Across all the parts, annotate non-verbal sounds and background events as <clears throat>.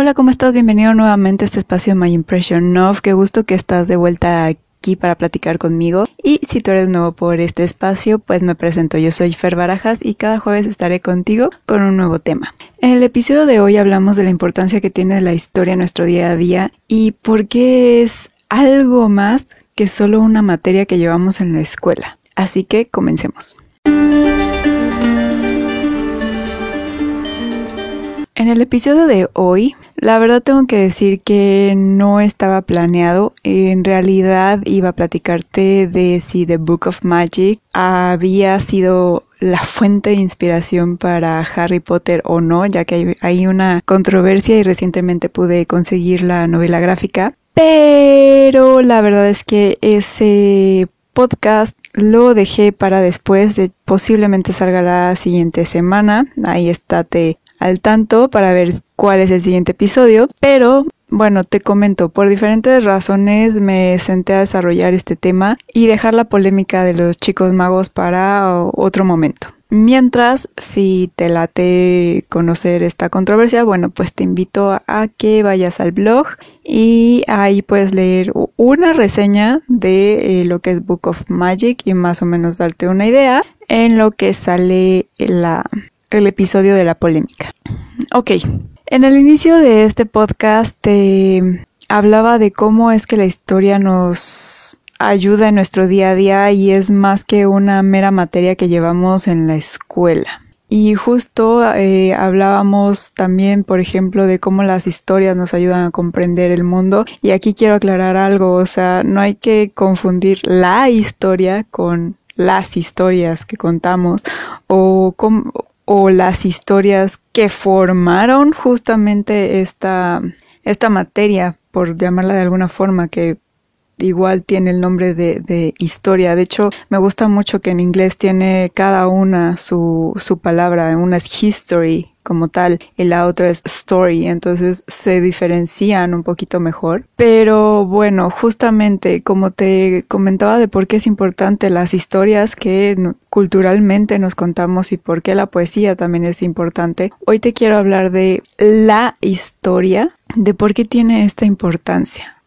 Hola, ¿cómo estás? Bienvenido nuevamente a este espacio My Impression of. Qué gusto que estás de vuelta aquí para platicar conmigo. Y si tú eres nuevo por este espacio, pues me presento. Yo soy Fer Barajas y cada jueves estaré contigo con un nuevo tema. En el episodio de hoy hablamos de la importancia que tiene la historia en nuestro día a día y por qué es algo más que solo una materia que llevamos en la escuela. Así que comencemos. En el episodio de hoy la verdad tengo que decir que no estaba planeado. En realidad iba a platicarte de si The Book of Magic había sido la fuente de inspiración para Harry Potter o no, ya que hay, una controversia y recientemente pude conseguir la novela gráfica. Pero la verdad es que ese podcast lo dejé para después, de, posiblemente salga la siguiente semana. Ahí estate al tanto para ver cuál es el siguiente episodio, pero bueno, te comento, por diferentes razones me senté a desarrollar este tema y dejar la polémica de los chicos magos para otro momento. Mientras, si te late conocer esta controversia, bueno, pues te invito a que vayas al blog y ahí puedes leer una reseña de eh, lo que es Book of Magic y más o menos darte una idea en lo que sale la el episodio de la polémica. Ok, en el inicio de este podcast te hablaba de cómo es que la historia nos ayuda en nuestro día a día y es más que una mera materia que llevamos en la escuela. Y justo eh, hablábamos también, por ejemplo, de cómo las historias nos ayudan a comprender el mundo. Y aquí quiero aclarar algo, o sea, no hay que confundir la historia con las historias que contamos o, con, o las historias que formaron justamente esta, esta materia, por llamarla de alguna forma, que igual tiene el nombre de, historia. De hecho, me gusta mucho que en inglés tiene cada una su, su palabra. Una es history, como tal y la otra es story, entonces se diferencian un poquito mejor. Pero bueno, justamente como te comentaba de por qué es importante las historias que culturalmente nos contamos y por qué la poesía también es importante, hoy te quiero hablar de la historia, de por qué tiene esta importancia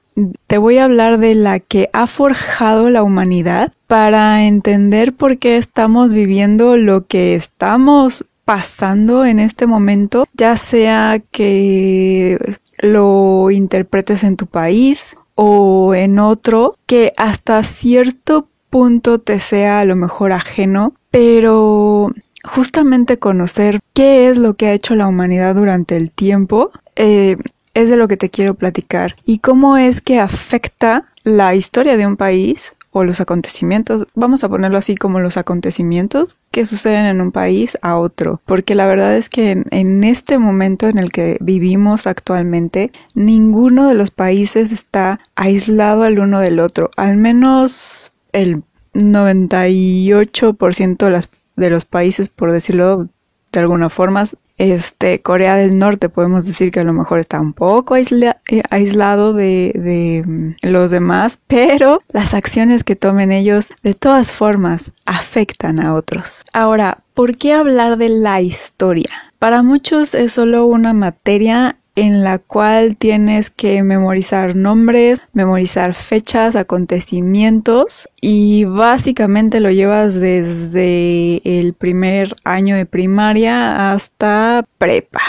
te voy a hablar de la que ha forjado la humanidad para entender por qué estamos viviendo lo que estamos pasando en este momento, ya sea que lo interpretes en tu país o en otro, que hasta cierto punto te sea a lo mejor ajeno, pero justamente conocer qué es lo que ha hecho la humanidad durante el tiempo, eh, es de lo que te quiero platicar y cómo es que afecta la historia de un país o los acontecimientos, vamos a ponerlo así como los acontecimientos que suceden en un país a otro, porque la verdad es que en, este momento en el que vivimos actualmente, ninguno de los países está aislado el uno del otro, al menos el 98% de, los países, por decirlo de alguna forma, este, Corea del Norte podemos decir que a lo mejor está un poco eh, aislado de, mm, los demás, pero las acciones que tomen ellos de todas formas afectan a otros. Ahora, ¿por qué hablar de la historia? Para muchos es solo una materia en la cual tienes que memorizar nombres, memorizar fechas, acontecimientos y básicamente lo llevas desde el primer año de primaria hasta prepa.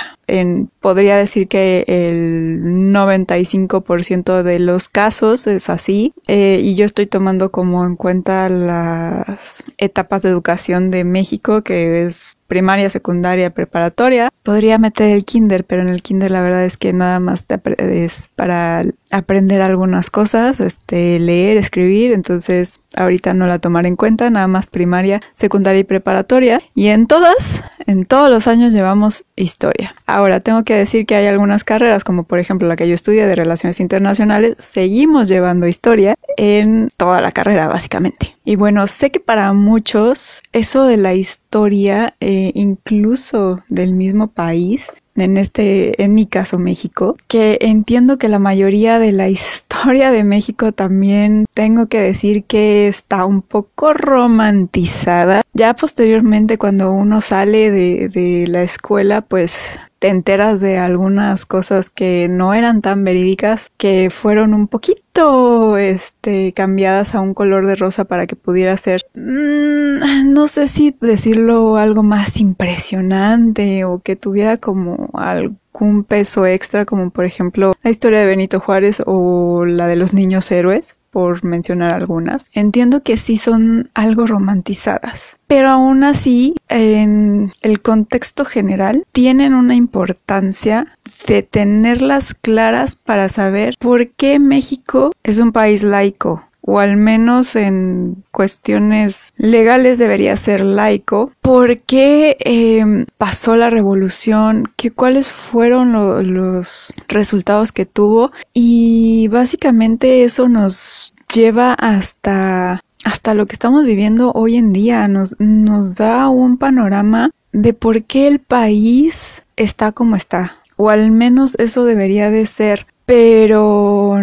Podría decir que el 95% de los casos es así eh, y yo estoy tomando como en cuenta las etapas de educación de México que es primaria, secundaria, preparatoria. Podría meter el kinder, pero en el kinder la verdad es que nada más es para aprender algunas cosas, este, leer, escribir, entonces ahorita no la tomaré en cuenta, nada más primaria, secundaria y preparatoria. Y en todas, en todos los años llevamos historia. Ahora, tengo que decir que hay algunas carreras, como por ejemplo la que yo estudié de Relaciones Internacionales, seguimos llevando historia en toda la carrera, básicamente. Y bueno, sé que para muchos eso de la historia, eh, incluso del mismo país, en este, en mi caso México, que entiendo que la mayoría de la <laughs> historia de México también tengo que decir que está un poco romantizada Ya posteriormente cuando uno sale de, de la escuela, pues te enteras de algunas cosas que no eran tan verídicas, que fueron un poquito este, cambiadas a un color de rosa para que pudiera ser, mmm, no sé si decirlo algo más impresionante o que tuviera como algún peso extra, como por ejemplo la historia de Benito Juárez o la de los niños héroes por mencionar algunas, entiendo que sí son algo romantizadas, pero aún así, en el contexto general, tienen una importancia de tenerlas claras para saber por qué México es un país laico o al menos en cuestiones legales debería ser laico. ¿Por qué em, pasó la revolución? ¿Qué, ¿Cuáles fueron los resultados que tuvo? Y básicamente eso nos lleva hasta, hasta lo que estamos viviendo hoy en día. Nos, nos da un panorama de por qué el país está como está. O al menos eso debería de ser. Pero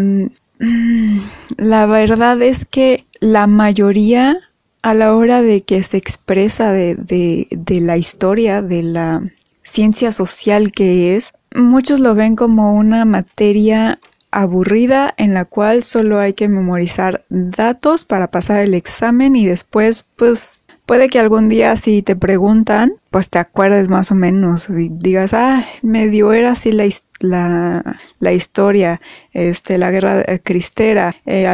la verdad es que la mayoría a la hora de que se expresa de, de, la historia, de la ciencia social que es, muchos lo ven como una materia aburrida en la cual solo hay que memorizar datos para pasar el examen y después pues Puede que algún día si te preguntan, pues te acuerdes más o menos y digas, ah, medio era así la, la, historia, este, la guerra eh, cristera, eh,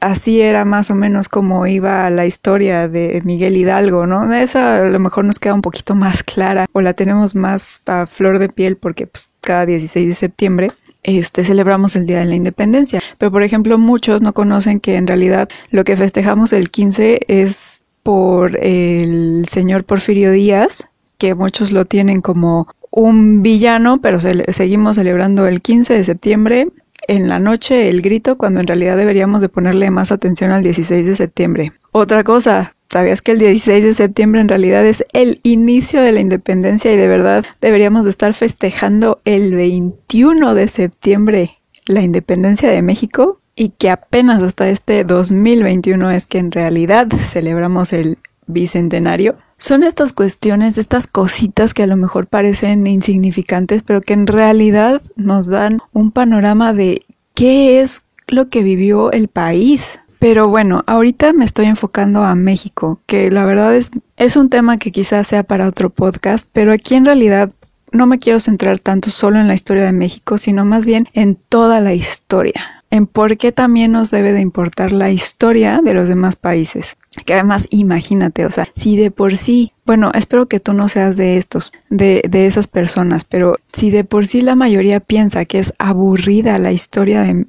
así era más o menos como iba la historia de Miguel Hidalgo, ¿no? Esa a lo mejor nos queda un poquito más clara o la tenemos más a flor de piel porque pues, cada 16 de septiembre este, celebramos el Día de la Independencia. Pero, por ejemplo, muchos no conocen que en realidad lo que festejamos el 15 es por el señor Porfirio Díaz, que muchos lo tienen como un villano, pero seguimos celebrando el 15 de septiembre en la noche el grito cuando en realidad deberíamos de ponerle más atención al 16 de septiembre. Otra cosa, ¿sabías que el 16 de septiembre en realidad es el inicio de la independencia y de verdad deberíamos de estar festejando el 21 de septiembre la independencia de México? Y que apenas hasta este 2021 es que en realidad celebramos el bicentenario, son estas cuestiones, estas cositas que a lo mejor parecen insignificantes, pero que en realidad nos dan un panorama de qué es lo que vivió el país. Pero bueno, ahorita me estoy enfocando a México, que la verdad es, es un tema que quizás sea para otro podcast, pero aquí en realidad no me quiero centrar tanto solo en la historia de México, sino más bien en toda la historia en por qué también nos debe de importar la historia de los demás países. Que además, imagínate, o sea, si de por sí, bueno, espero que tú no seas de estos, de, de esas personas, pero si de por sí la mayoría piensa que es aburrida la historia de,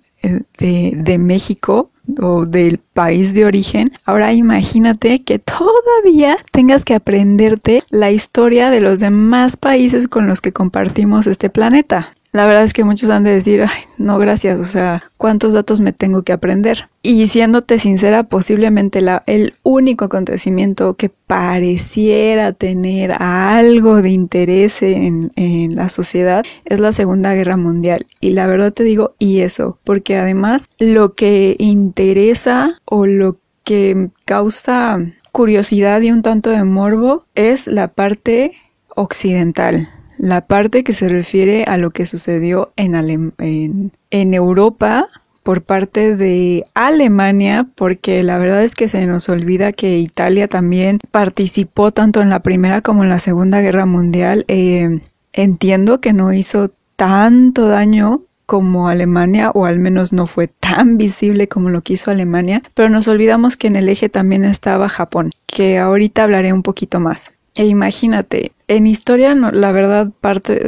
de, de México, o del país de origen, ahora imagínate que todavía tengas que aprenderte la historia de los demás países con los que compartimos este planeta. La verdad es que muchos han de decir, ay, no gracias, o sea, ¿cuántos datos me tengo que aprender? Y siéndote sincera, posiblemente la, el único acontecimiento que pareciera tener algo de interés en, en la sociedad es la Segunda Guerra Mundial. Y la verdad te digo, y eso, porque además lo que interesa o lo que causa curiosidad y un tanto de morbo es la parte occidental la parte que se refiere a lo que sucedió en, en, Europa por parte de Alemania, porque la verdad es que se nos olvida que Italia también participó tanto en la Primera como en la Segunda Guerra Mundial. Eh, entiendo que no hizo tanto daño como Alemania, o al menos no fue tan visible como lo que hizo Alemania, pero nos olvidamos que en el eje también estaba Japón, que ahorita hablaré un poquito más. E imagínate, en historia la verdad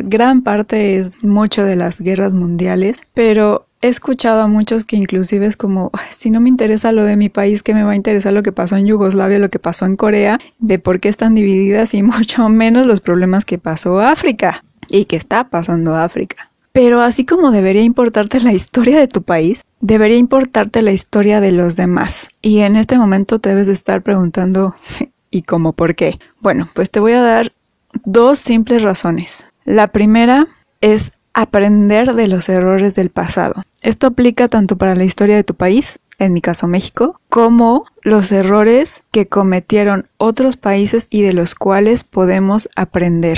gran parte es mucho de las guerras mundiales, pero he escuchado a muchos que inclusive es como, si no me interesa lo de mi país, ¿qué me va a interesar lo que pasó en Yugoslavia, lo que pasó en Corea, de por qué están divididas y <laughs> mucho menos los problemas que pasó África y que está pasando África? Pero así como debería importarte la historia de tu país, debería importarte la historia de los demás. Y en este momento te debes de estar preguntando, y cómo por qué. Bueno, pues te voy a dar dos simples razones. La primera es aprender de los errores del pasado. Esto aplica tanto para la historia de tu país en mi caso México, como los errores que cometieron otros países y de los cuales podemos aprender,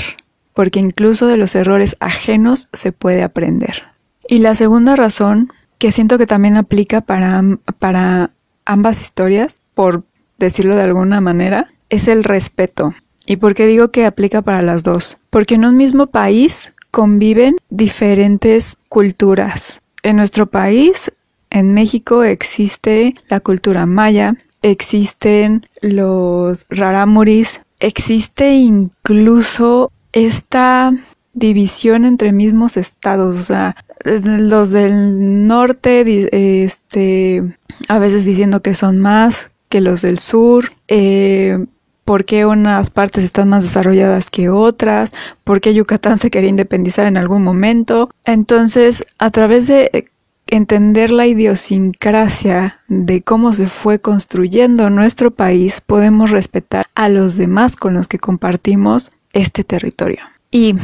porque incluso de los errores ajenos se puede aprender. Y la segunda razón, que siento que también aplica para, para ambas historias, por decirlo de alguna manera, es el respeto. ¿Y por qué digo que aplica para las dos? Porque en un mismo país conviven diferentes culturas. En nuestro país en México existe la cultura maya, existen los rarámuris, existe incluso esta división entre mismos estados, o sea, los del norte, este, a veces diciendo que son más que los del sur, eh, por qué unas partes están más desarrolladas que otras, por qué Yucatán se quería independizar en algún momento. Entonces, a través de entender la idiosincrasia de cómo se fue construyendo nuestro país, podemos respetar a los demás con los que compartimos este territorio. Y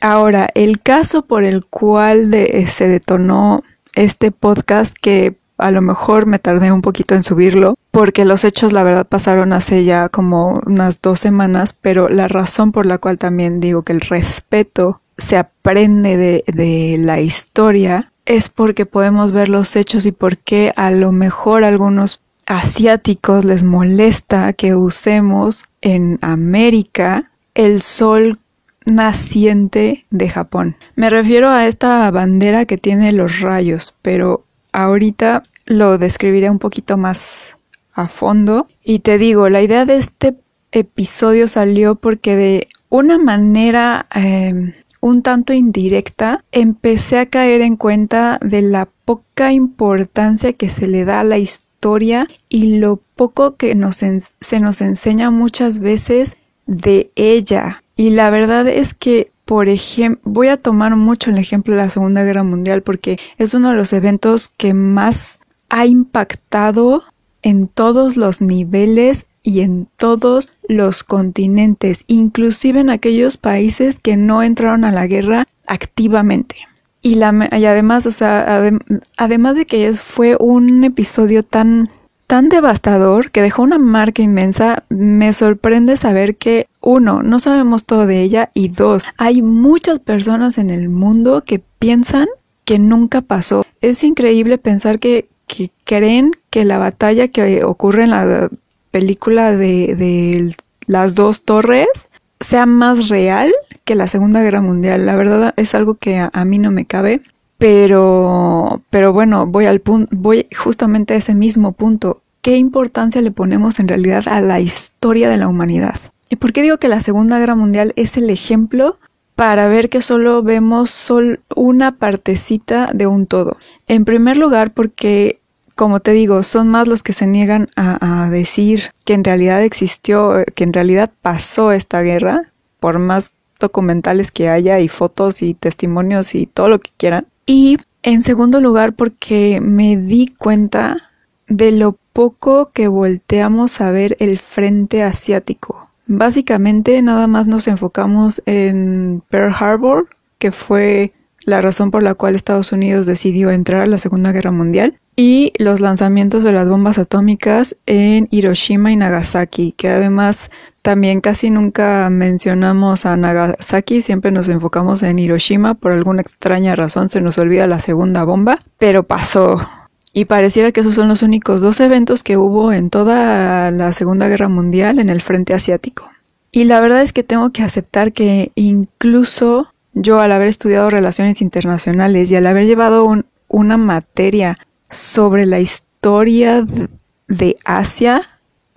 ahora, el caso por el cual se detonó este podcast, que a lo mejor me tardé un poquito en subirlo, porque los hechos la verdad pasaron hace ya como unas dos semanas, pero la razón por la cual también digo que el respeto se aprende de, de la historia es porque podemos ver los hechos y por qué a lo mejor a algunos asiáticos les molesta que usemos en América el sol naciente de Japón. Me refiero a esta bandera que tiene los rayos, pero ahorita lo describiré un poquito más a fondo. Y te digo, la idea de este episodio salió porque de una manera eh, un tanto indirecta, empecé a caer en cuenta de la poca importancia que se le da a la historia y lo poco que nos se nos enseña muchas veces de ella. Y la verdad es que, por ejemplo, voy a tomar mucho el ejemplo de la Segunda Guerra Mundial porque es uno de los eventos que más ha impactado en todos los niveles y en todos los continentes, inclusive en aquellos países que no entraron a la guerra activamente. Y, la, además, o sea, además de que fue un episodio tan, tan devastador que dejó una marca inmensa, me sorprende saber que, uno, no sabemos todo de ella y dos, hay muchas personas en el mundo que piensan que nunca pasó. Es increíble pensar que, que creen que la batalla que ocurre en la película de, las dos torres sea más real que la Segunda Guerra Mundial. La verdad es algo que a, mí no me cabe. Pero, pero bueno, voy al punto, voy justamente a ese mismo punto. ¿Qué importancia le ponemos en realidad a la historia de la humanidad? ¿Y por qué digo que la Segunda Guerra Mundial es el ejemplo para ver que solo vemos sol una partecita de un todo? En primer lugar, porque como te digo, son más los que se niegan a, decir que en realidad existió, que en realidad pasó esta guerra, por más documentales que haya y fotos y testimonios y todo lo que quieran. Y en segundo lugar, porque me di cuenta de lo poco que volteamos a ver el frente asiático. Básicamente nada más nos enfocamos en Pearl Harbor, que fue la razón por la cual Estados Unidos decidió entrar a la Segunda Guerra Mundial, y los lanzamientos de las bombas atómicas en Hiroshima y Nagasaki, que además también casi nunca mencionamos a Nagasaki, siempre nos enfocamos en Hiroshima, por alguna extraña razón se nos olvida la segunda bomba, pero pasó. Y pareciera que esos son los únicos dos eventos que hubo en toda la Segunda Guerra Mundial en el frente asiático. Y la verdad es que tengo que aceptar que incluso yo al haber estudiado relaciones internacionales y al haber llevado una materia sobre la historia de Asia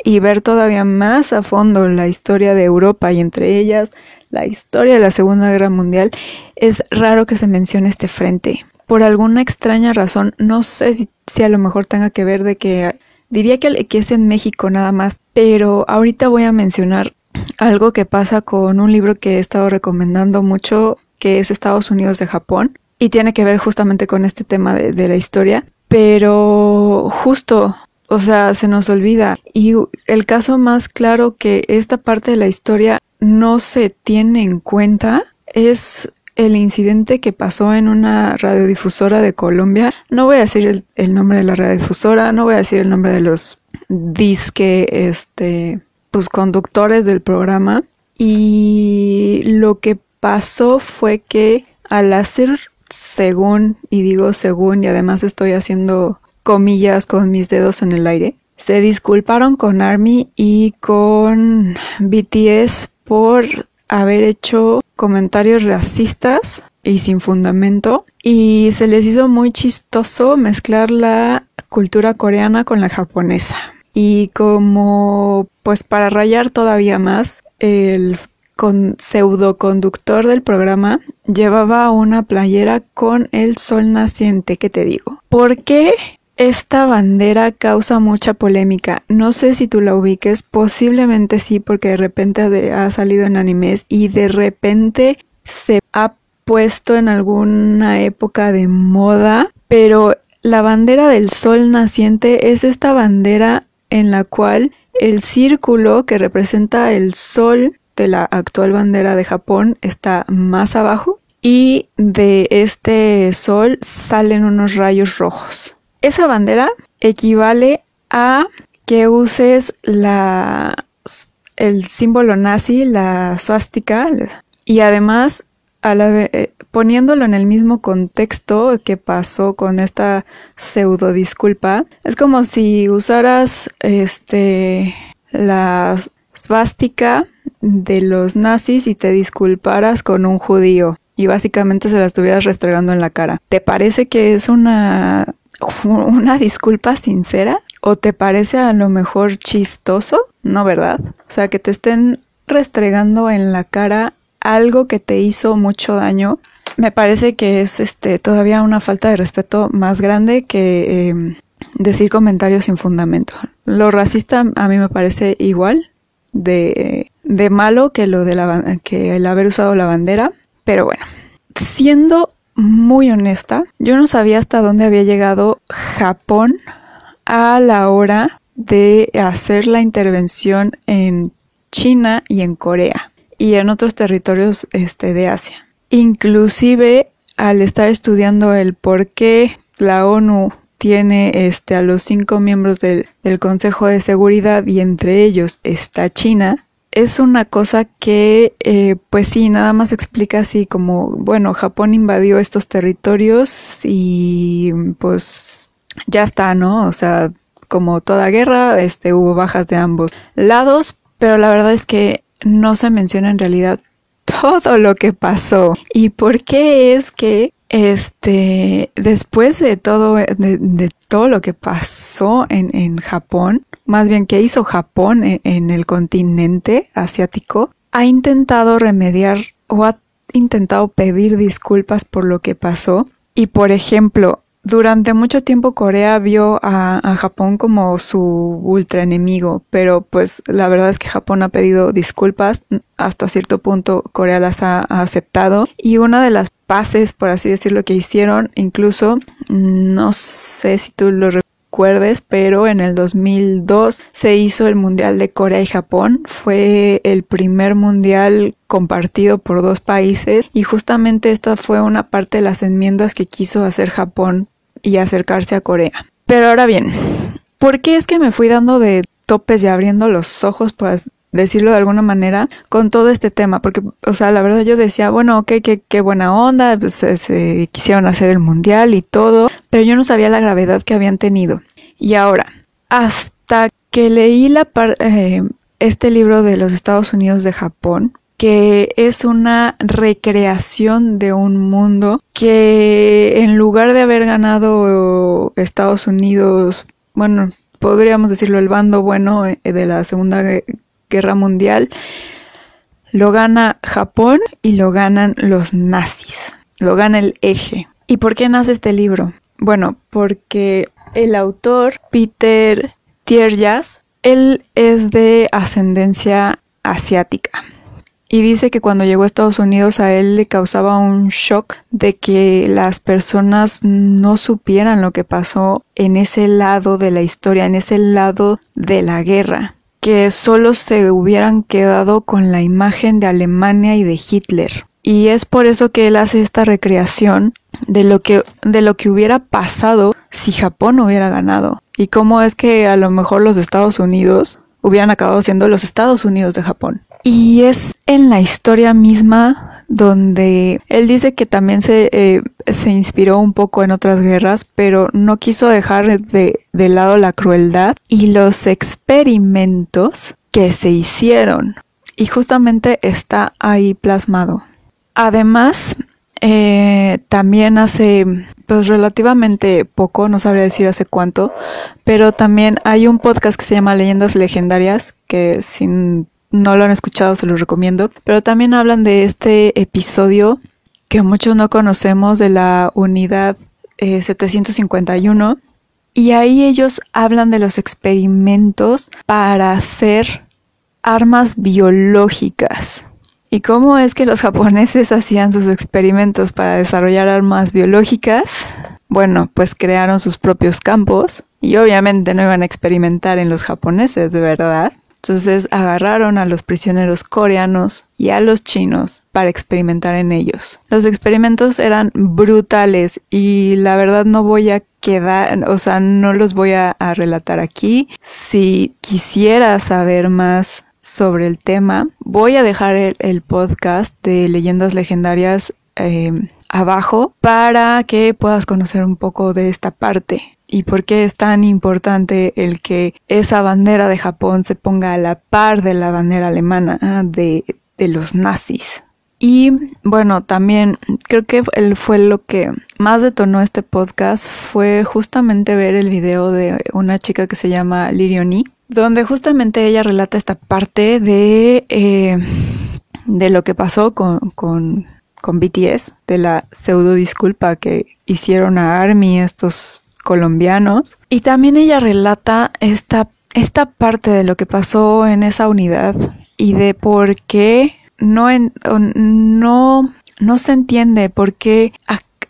y ver todavía más a fondo la historia de Europa y entre ellas la historia de la Segunda Guerra Mundial, es raro que se mencione este frente. Por alguna extraña razón, no sé si, a lo mejor tenga que ver de que diría que, que es en México nada más, pero ahorita voy a mencionar <clears throat> algo que pasa con un libro que he estado recomendando mucho, que es Estados Unidos de Japón, y tiene que ver justamente con este tema de la historia pero justo, o sea, se nos olvida. Y el caso más claro que esta parte de la historia no se tiene en cuenta es el incidente que pasó en una radiodifusora de Colombia. No voy a decir el, nombre de la radiodifusora, no voy a decir el nombre de los disque, este, pues conductores del programa. Y lo que pasó fue que al hacer según, y digo según, y además estoy haciendo comillas con mis dedos en el aire, se disculparon con Army y con BTS por haber hecho comentarios racistas y sin fundamento y se les hizo muy chistoso mezclar la cultura coreana con la japonesa. Y como pues para rayar todavía más, el con pseudo conductor del programa llevaba una playera con el sol naciente, ¿qué te digo? ¿Por qué esta bandera causa mucha polémica. No sé si tú la ubiques, posiblemente sí, porque de repente ha salido en animes y de repente se ha puesto en alguna época de moda, pero la bandera del sol naciente es esta bandera en la cual el círculo que representa el sol de la actual bandera de Japón está más abajo y de este sol salen unos rayos rojos. Esa bandera equivale a que uses la, el símbolo nazi, la suástica, y además eh, poniéndolo en el mismo contexto que pasó con esta pseudo disculpa, es como si usaras este la svástica de los nazis y te disculparas con un judío y básicamente se la estuvieras restregando en la cara. ¿Te parece que es una una disculpa sincera? ¿O te parece a lo mejor chistoso? No, ¿verdad? O sea, que te estén restregando en la cara algo que te hizo mucho daño. Me parece que es este todavía una falta de respeto más grande que em, decir comentarios sin fundamento. Lo racista a mí me parece igual de, de malo que lo de la que el haber usado la bandera. Pero bueno, siendo muy honesta, yo no sabía hasta dónde había llegado Japón a la hora de hacer la intervención en China y en Corea y en otros territorios este, de Asia. Inclusive al estar estudiando el por qué la ONU tiene este, a los cinco miembros del, del Consejo de Seguridad y entre ellos está China, es una cosa que, eh, pues sí, nada más explica así como, bueno, Japón invadió estos territorios y pues ya está, ¿no? O sea, como toda guerra, este, hubo bajas de ambos lados, pero la verdad es que no se menciona en realidad <laughs> todo lo que pasó y por qué es que este después de todo de, todo lo que pasó en, en Japón más bien que hizo Japón e-, en, el continente asiático, ha intentado remediar o ha intentado pedir disculpas por lo que pasó. Y por ejemplo, durante mucho tiempo Corea vio a, Japón como su ultra enemigo, pero pues la verdad es que Japón ha pedido disculpas, hasta cierto punto Corea las ha, aceptado. Y una de las paces, por así decirlo, que hicieron, incluso, no sé si tú lo recuerdes, pero en el 2002 se hizo el Mundial de Corea y Japón. Fue el primer mundial compartido por dos países y justamente esta fue una parte de las enmiendas que quiso hacer Japón y acercarse a Corea. Pero ahora bien, ¿por qué es que me fui dando de topes y abriendo los ojos, por decirlo de alguna manera, con todo este tema? Porque, o sea, la verdad yo decía, bueno, ok, qué, qué buena onda, pues se quisieron hacer el mundial y todo, pero yo no sabía la gravedad que habían tenido. Y ahora, hasta que leí la eh, este libro de los Estados Unidos de Japón, que es una recreación de un mundo que en lugar de haber ganado Estados Unidos, bueno, podríamos decirlo el bando bueno eh, de la Segunda Guerra Mundial, lo gana Japón y lo ganan los nazis, lo gana el eje. ¿Y por qué nace este libro? Bueno, porque el autor, Peter Tierjas, él es de ascendencia asiática. Y dice que cuando llegó a Estados Unidos a él le causaba un shock de que las personas no supieran lo que pasó en ese lado de la historia, en ese lado de la guerra, que solo se hubieran quedado con la imagen de Alemania y de Hitler. Y es por eso que él hace esta recreación de lo que, de lo que hubiera pasado si Japón hubiera ganado. Y cómo es que a lo mejor los Estados Unidos hubieran acabado siendo los Estados Unidos de Japón. Y es en la historia misma donde él dice que también se, eh, se inspiró un poco en otras guerras, pero no quiso dejar de, de lado la crueldad y los experimentos que se hicieron. Y justamente está ahí plasmado. Además, eh, también hace, pues relativamente poco, no sabría decir hace cuánto, pero también hay un podcast que se llama Leyendas Legendarias, que sin no lo han escuchado, se los recomiendo. Pero también hablan de este episodio que muchos no conocemos de la unidad 751. Eh, y ahí ellos hablan de los experimentos para hacer armas biológicas. ¿Y cómo es que los japoneses hacían sus experimentos para desarrollar armas biológicas? Bueno, pues crearon sus propios campos y obviamente no iban a experimentar en los japoneses, de verdad. Entonces agarraron a los prisioneros coreanos y a los chinos para experimentar en ellos. Los experimentos eran brutales y la verdad no voy a quedar, o sea, no los voy a, relatar aquí. Si quisiera saber más sobre el tema, voy a dejar el, podcast de leyendas legendarias eh, abajo para que puedas conocer un poco de esta parte y por qué es tan importante el que esa bandera de Japón se ponga a la par de la bandera alemana ah, de, de los nazis. Y bueno, también creo que él fue lo que más detonó este podcast fue justamente ver el video de una chica que se llama Lirioni, donde justamente ella relata esta parte de, eh, de lo que pasó con, con, con BTS, de la pseudo disculpa que hicieron a Army estos colombianos. Y también ella relata esta, esta parte de lo que pasó en esa unidad y de por qué no, no, no se entiende por qué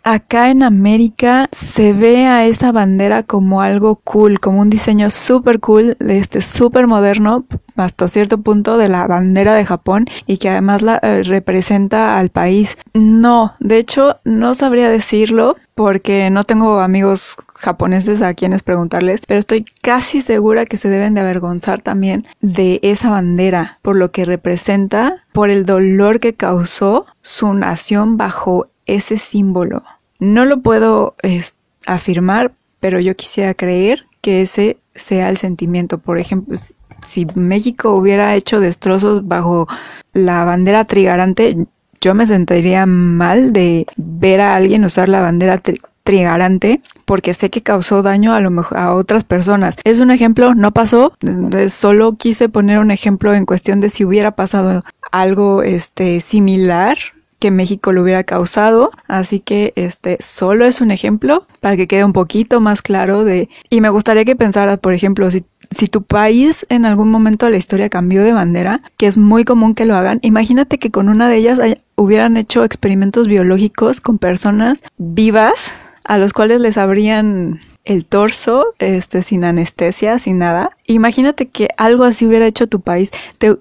acá en América se ve a esa bandera como algo cool, como un diseño súper cool, este súper moderno hasta cierto punto de la bandera de Japón y que además la eh, representa al país. No, de hecho no sabría decirlo porque no tengo amigos japoneses a quienes preguntarles, pero estoy casi segura que se deben de avergonzar también de esa bandera por lo que representa, por el dolor que causó su nación bajo ese símbolo. No lo puedo afirmar, pero yo quisiera creer que ese sea el sentimiento. Por ejemplo, si México hubiera hecho destrozos bajo la bandera trigarante, yo me sentiría mal de ver a alguien usar la bandera trigarante porque sé que causó daño a lo mejor a otras personas. Es un ejemplo, no pasó, solo quise poner un ejemplo en cuestión de si hubiera pasado algo este similar que México lo hubiera causado. Así que este solo es un ejemplo para que quede un poquito más claro de. Y me gustaría que pensaras, por ejemplo, si, si tu país en algún momento de la historia cambió de bandera, que es muy común que lo hagan, imagínate que con una de ellas hubieran hecho experimentos biológicos con personas vivas a los cuales les abrían el torso, este, sin anestesia, sin nada. Imagínate que algo así hubiera hecho tu país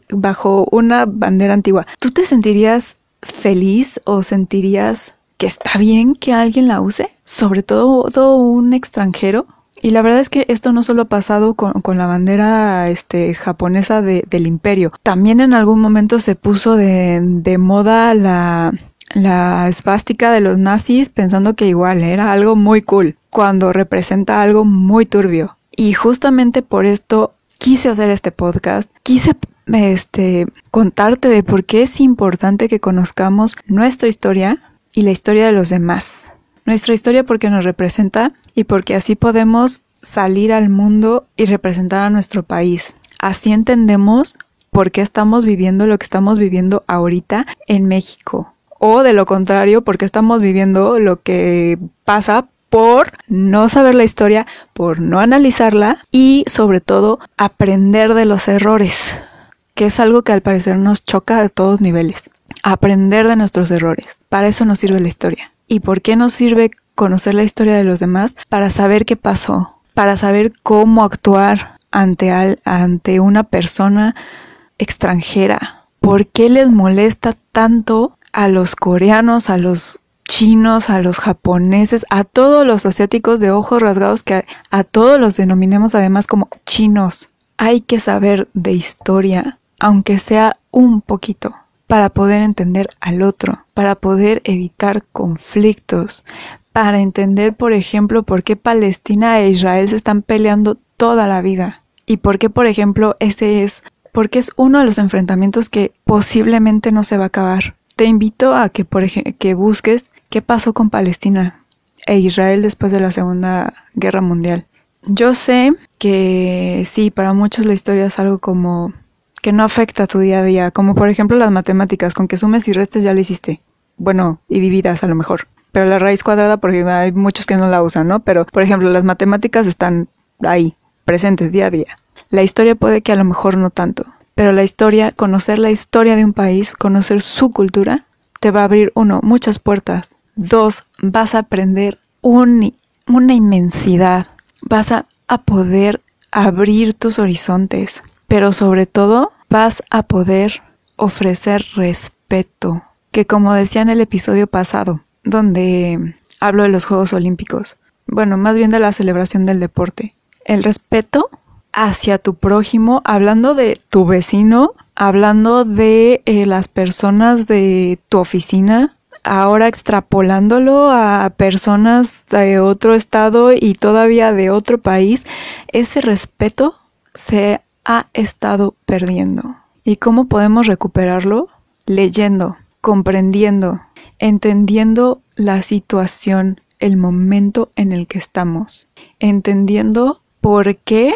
bajo una bandera antigua. ¿Tú te sentirías feliz o sentirías que está bien que alguien la use? Sobre todo un extranjero. Y la verdad es que esto no solo ha pasado con, la bandera este, japonesa del imperio. También en algún momento se puso de, de moda la, la esvástica de los nazis pensando que igual era algo muy cool, cuando representa algo muy turbio. Y justamente por esto quise hacer este podcast, quise este, contarte de por qué es importante que conozcamos nuestra historia y la historia de los demás. Nuestra historia porque nos representa y porque así podemos salir al mundo y representar a nuestro país. Así entendemos por qué estamos viviendo lo que estamos viviendo ahorita en México. O de lo contrario, porque estamos viviendo lo que pasa por no saber la historia, por no analizarla y sobre todo aprender de los errores que es algo que al parecer nos choca de todos niveles. Aprender de nuestros errores. Para eso nos sirve la historia. ¿Y por qué nos sirve conocer la historia de los demás? Para saber qué pasó, para saber cómo actuar ante, al, ante una persona extranjera. ¿Por qué les molesta tanto a los coreanos, a los chinos, a los japoneses, a todos los asiáticos de ojos rasgados que a, a todos los denominemos además como chinos. Hay que saber de historia, aunque sea un poquito, para poder entender al otro, para poder evitar conflictos, para entender, por ejemplo, por qué Palestina e Israel se están peleando toda la vida y por qué, por ejemplo, ese es porque es uno de los enfrentamientos que posiblemente no se va a acabar. Te invito a que, por que busques qué pasó con Palestina e Israel después de la Segunda Guerra Mundial. Yo sé que sí, para muchos la historia es algo como que no afecta a tu día a día, como por ejemplo las matemáticas, con que sumes y restes ya lo hiciste. Bueno, y dividas a lo mejor. Pero la raíz cuadrada, porque hay muchos que no la usan, ¿no? Pero, por ejemplo, las matemáticas están ahí, presentes día a día. La historia puede que a lo mejor no tanto, pero la historia, conocer la historia de un país, conocer su cultura, te va a abrir, uno, muchas puertas. Dos, vas a aprender una inmensidad. Vas a, a poder abrir tus horizontes, pero sobre todo vas a poder ofrecer respeto, que como decía en el episodio pasado, donde hablo de los Juegos Olímpicos, bueno, más bien de la celebración del deporte. El respeto hacia tu prójimo, hablando de tu vecino, hablando de eh, las personas de tu oficina, ahora extrapolándolo a personas de otro estado y todavía de otro país, ese respeto se ha estado perdiendo. ¿Y cómo podemos recuperarlo? Leyendo, comprendiendo, entendiendo la situación, el momento en el que estamos, entendiendo por qué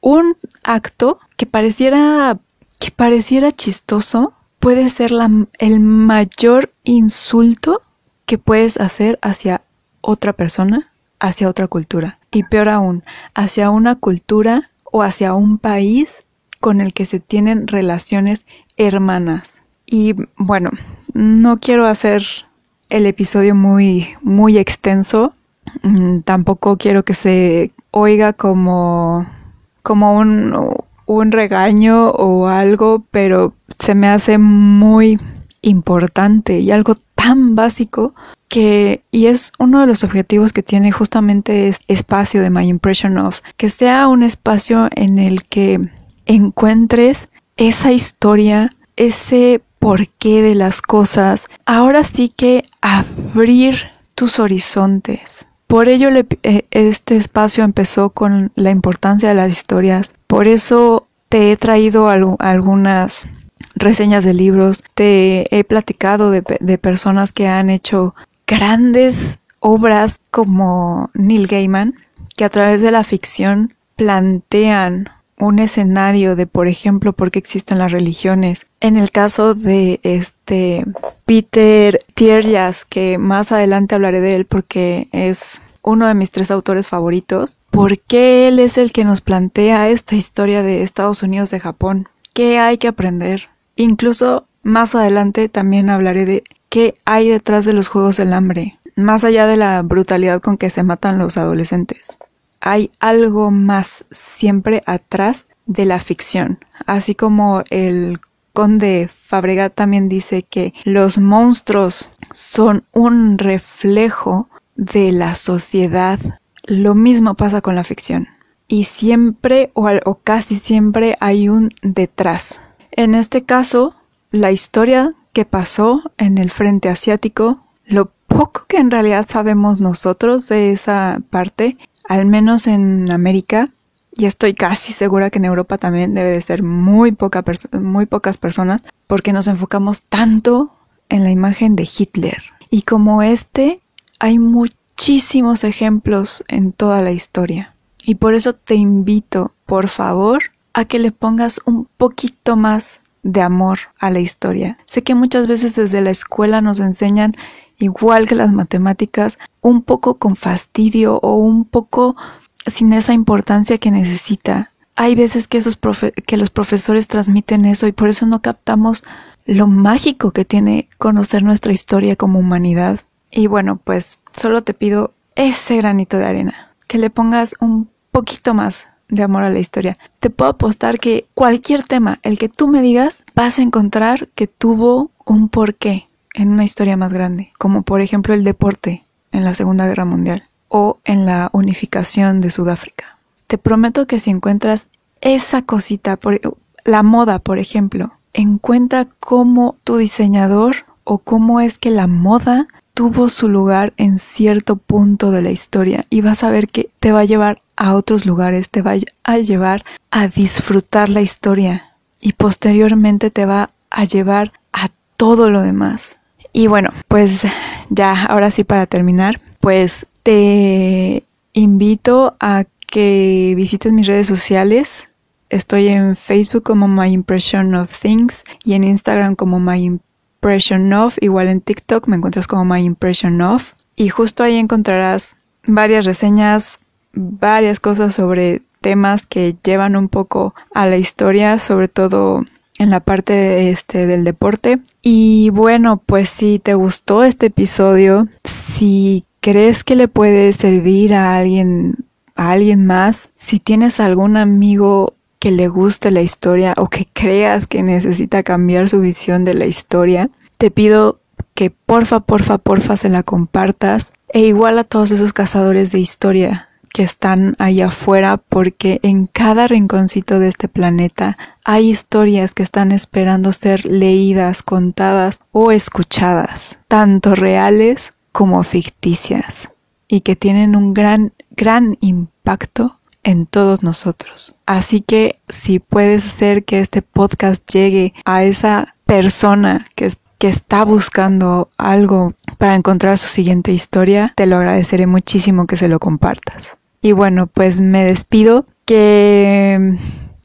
un acto que pareciera que pareciera chistoso puede ser el mayor insulto que puedes hacer hacia otra persona, hacia otra cultura. Y peor aún, hacia una cultura o hacia un país con el que se tienen relaciones hermanas. Y bueno, no quiero hacer el episodio muy, muy extenso. Mm, tampoco quiero que se oiga como como un, un regaño o algo, pero se me hace muy importante y algo tan básico que, y es uno de los objetivos que tiene justamente este espacio de My Impression of, que sea un espacio en el que encuentres esa historia, ese porqué de las cosas. Ahora sí que abrir tus horizontes, por ello eh, este espacio empezó con la importancia de las historias. Por eso te he traído algunas reseñas de libros, te he platicado de, de personas que han hecho grandes obras como Neil Gaiman, que a través de la ficción plantean un escenario de, por ejemplo, por qué existen las religiones. En el caso de este Peter Tierjas, que más adelante hablaré de él porque es uno de mis tres autores favoritos, ¿por qué él es el que nos plantea esta historia de Estados Unidos de Japón? ¿Qué hay que aprender? Incluso más adelante también hablaré de qué hay detrás de los Juegos del Hambre, más allá de la brutalidad con que se matan los adolescentes. Hay algo más siempre atrás de la ficción, así como el conde Fabregat también dice que los monstruos son un reflejo de la sociedad. Lo mismo pasa con la ficción. Y siempre o, casi siempre hay un detrás. En este caso, la historia que pasó en el frente asiático, lo poco que en realidad sabemos nosotros de esa parte, al menos en América, y estoy casi segura que en Europa también debe de ser muy, poca muy pocas personas, porque nos enfocamos tanto en la imagen de Hitler. Y como este hay muchísimos ejemplos en toda la historia. Y por eso te invito, por favor, a que le pongas un poquito más de amor a la historia. Sé que muchas veces desde la escuela nos enseñan, igual que las matemáticas, un poco con fastidio o un poco sin esa importancia que necesita. Hay veces que, esos que los profesores transmiten eso y por eso no captamos lo mágico que tiene conocer nuestra historia como humanidad. Y bueno, pues solo te pido ese granito de arena, que le pongas un poquito más de amor a la historia. Te puedo apostar que cualquier tema, el que tú me digas, vas a encontrar que tuvo un porqué, en una historia más grande, como por ejemplo el deporte en la Segunda Guerra Mundial o en la unificación de Sudáfrica. Te prometo que si encuentras esa cosita, por, la moda, por ejemplo, encuentra cómo tu diseñador o cómo es que la moda tuvo su lugar en cierto punto de la historia y vas a ver que te va a llevar a otros lugares, te va a llevar a disfrutar la historia y posteriormente te va a llevar a todo lo demás. Y bueno, pues ya, ahora sí para terminar, pues te invito a que visites mis redes sociales. Estoy en Facebook como My Impression of Things y en Instagram como My Impression of, igual en TikTok me encuentras como My Impression of y justo ahí encontrarás varias reseñas, varias cosas sobre temas que llevan un poco a la historia, sobre todo en la parte este del deporte. Y bueno, pues si te gustó este episodio, si crees que le puede servir a alguien a alguien más, si tienes algún amigo que le guste la historia o que creas que necesita cambiar su visión de la historia, te pido que porfa, porfa, porfa se la compartas e igual a todos esos cazadores de historia que están ahí afuera porque en cada rinconcito de este planeta hay historias que están esperando ser leídas, contadas o escuchadas, tanto reales como ficticias, y que tienen un gran, gran impacto en todos nosotros. Así que si puedes hacer que este podcast llegue a esa persona que, que está buscando algo para encontrar su siguiente historia, te lo agradeceré muchísimo que se lo compartas. Y bueno, pues me despido. Que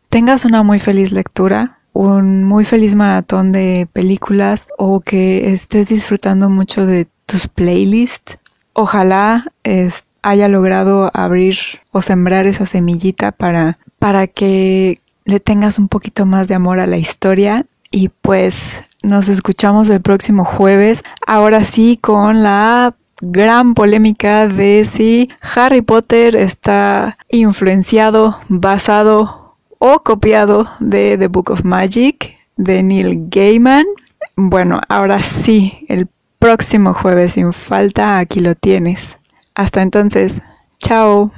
tengas una muy feliz lectura, un muy feliz maratón de películas o que estés disfrutando mucho de tus playlists. Ojalá estés haya logrado abrir o sembrar esa semillita para, para que le tengas un poquito más de amor a la historia y pues nos escuchamos el próximo jueves, ahora sí con la gran polémica de si Harry Potter está influenciado, basado o copiado de The Book of Magic de Neil Gaiman. Bueno, ahora sí, el próximo jueves sin falta aquí lo tienes. Hasta entonces, chao.